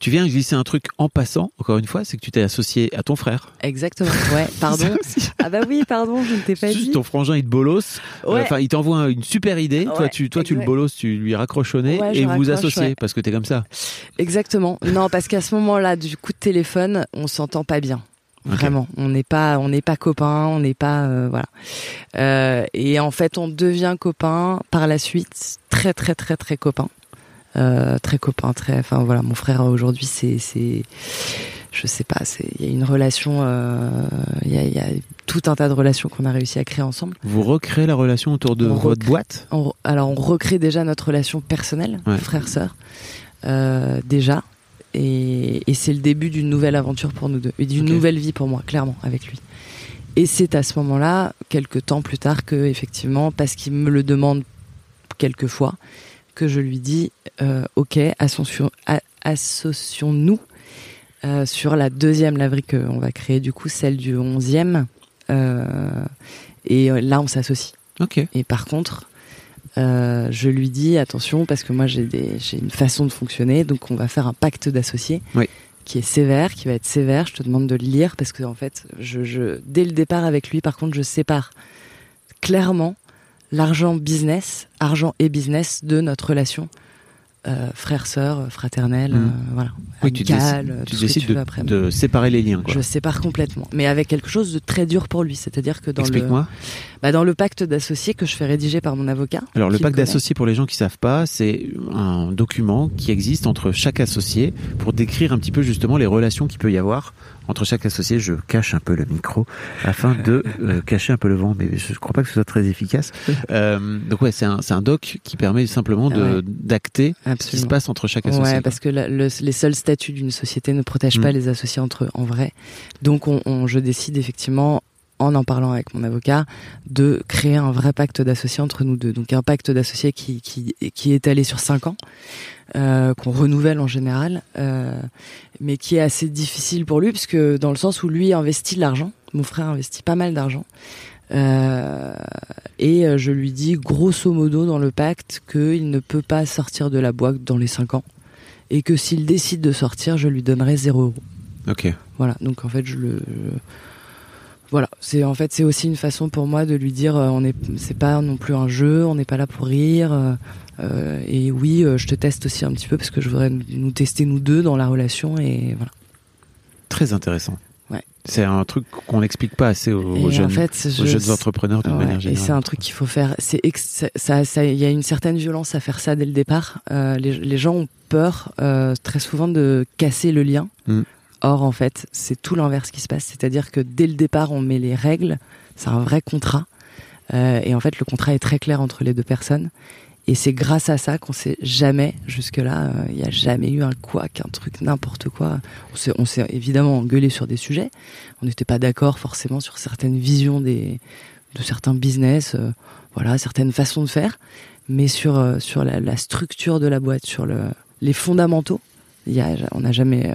Tu viens glisser un truc en passant, encore une fois, c'est que tu t'es associé à ton frère. Exactement. Ouais, pardon. Ah bah oui, pardon, je ne t'ai pas Juste dit. ton frangin, il te bolosse. Euh, Ouais. Enfin, il t'envoie une super idée. toi, Ouais, tu, toi, tu le bolosses, tu lui raccroches au nez Ouais, et vous vous associez parce que t'es comme ça. Exactement. Non, parce qu'à ce moment-là, du coup de téléphone, on s'entend pas bien. Vraiment, on n'est pas, on n'est pas copains, on n'est pas, euh, voilà. Euh, et en fait, on devient copains par la suite, très très très très copains, euh, très copains, très. Enfin voilà, mon frère aujourd'hui, c'est, c'est, je sais pas, c'est, il y a une relation, euh, il y, a, il y a tout un tas de relations qu'on a réussi à créer ensemble. Vous recréez la relation autour de On votre recrée. boîte. On- alors on recrée déjà notre relation personnelle, Ouais. frère-sœur, euh, déjà. Et, et c'est le début d'une nouvelle aventure pour nous deux. Et d'une nouvelle vie pour moi, clairement, avec lui. Et c'est à ce moment-là, quelques temps plus tard, que effectivement, parce qu'il me le demande quelques fois, que je lui dis, euh, ok, associons-nous euh, sur la deuxième laverie qu'on va créer, du coup, celle du 11e. euh, et là, on s'associe. Ok. Et par contre, euh, je lui dis attention parce que moi j'ai une façon de fonctionner, donc on va faire un pacte d'associés Oui. qui est sévère, qui va être sévère. Je te demande de le lire parce que en fait, je, je dès le départ avec lui, par contre, je sépare clairement l'argent business, argent et business de notre relation euh, frère-sœur, fraternelle, Mhm. euh, voilà, Oui, tu décides, tu tu de, après. de séparer les liens. quoi. Je sépare complètement, mais avec quelque chose de très dur pour lui, c'est-à-dire que dans le Explique-moi. Bah, dans le pacte d'associés que je fais rédiger par mon avocat. Alors, le pacte d'associés, pour les gens qui savent pas, c'est un document qui existe entre chaque associé pour décrire un petit peu justement les relations qu'il peut y avoir entre chaque associé. Je cache un peu le micro afin de euh, cacher un peu le vent, mais je ne crois pas que ce soit très efficace. Euh, donc ouais, c'est un, c'est un doc qui permet simplement Ouais. d'acter ce qui se passe entre chaque associé. Ouais, parce que la- le- les seuls statuts d'une société ne protègent pas Mm. les associés entre eux en vrai. Donc, on, on- je décide effectivement, en en parlant avec mon avocat, de créer un vrai pacte d'associés entre nous deux. Donc, un pacte d'associés qui, qui, qui est allé sur cinq ans, euh, qu'on renouvelle en général, euh, mais qui est assez difficile pour lui, puisque dans le sens où lui investit de l'argent, mon frère investit pas mal d'argent. Euh, et je lui dis grosso modo dans le pacte qu'il ne peut pas sortir de la boîte dans les 5 ans et que s'il décide de sortir, je lui donnerai 0 euros. Ok. Voilà, donc en fait, je le. C'est en fait c'est aussi une façon pour moi de lui dire euh, on est c'est pas non plus un jeu, on n'est pas là pour rire euh, euh, et oui euh, je te teste aussi un petit peu parce que je voudrais nous, tester nous deux dans la relation et voilà. Très intéressant. Ouais. C'est un truc qu'on n'explique pas assez aux, Et aux en jeunes, fait, je- aux jeunes entrepreneurs d'une Ouais, manière et générale. c'est un truc qu'il faut faire. C'est ça, ça, il y a une certaine violence à faire ça dès le départ. Les, les gens ont peur très souvent de casser le lien. Mm. Or, en fait, c'est tout l'inverse qui se passe. C'est-à-dire que dès le départ, on met les règles. C'est un vrai contrat. Euh, et en fait, le contrat est très clair entre les deux personnes. Et c'est grâce à ça qu'on s'est jamais, jusque-là, euh, il n'y a jamais eu un couac, un truc, n'importe quoi. On s'est, évidemment engueulé sur des sujets. On n'était pas d'accord forcément sur certaines visions de certains business, euh, voilà, certaines façons de faire. Mais sur, sur la, structure de la boîte, sur le, les fondamentaux, y a, on n'a jamais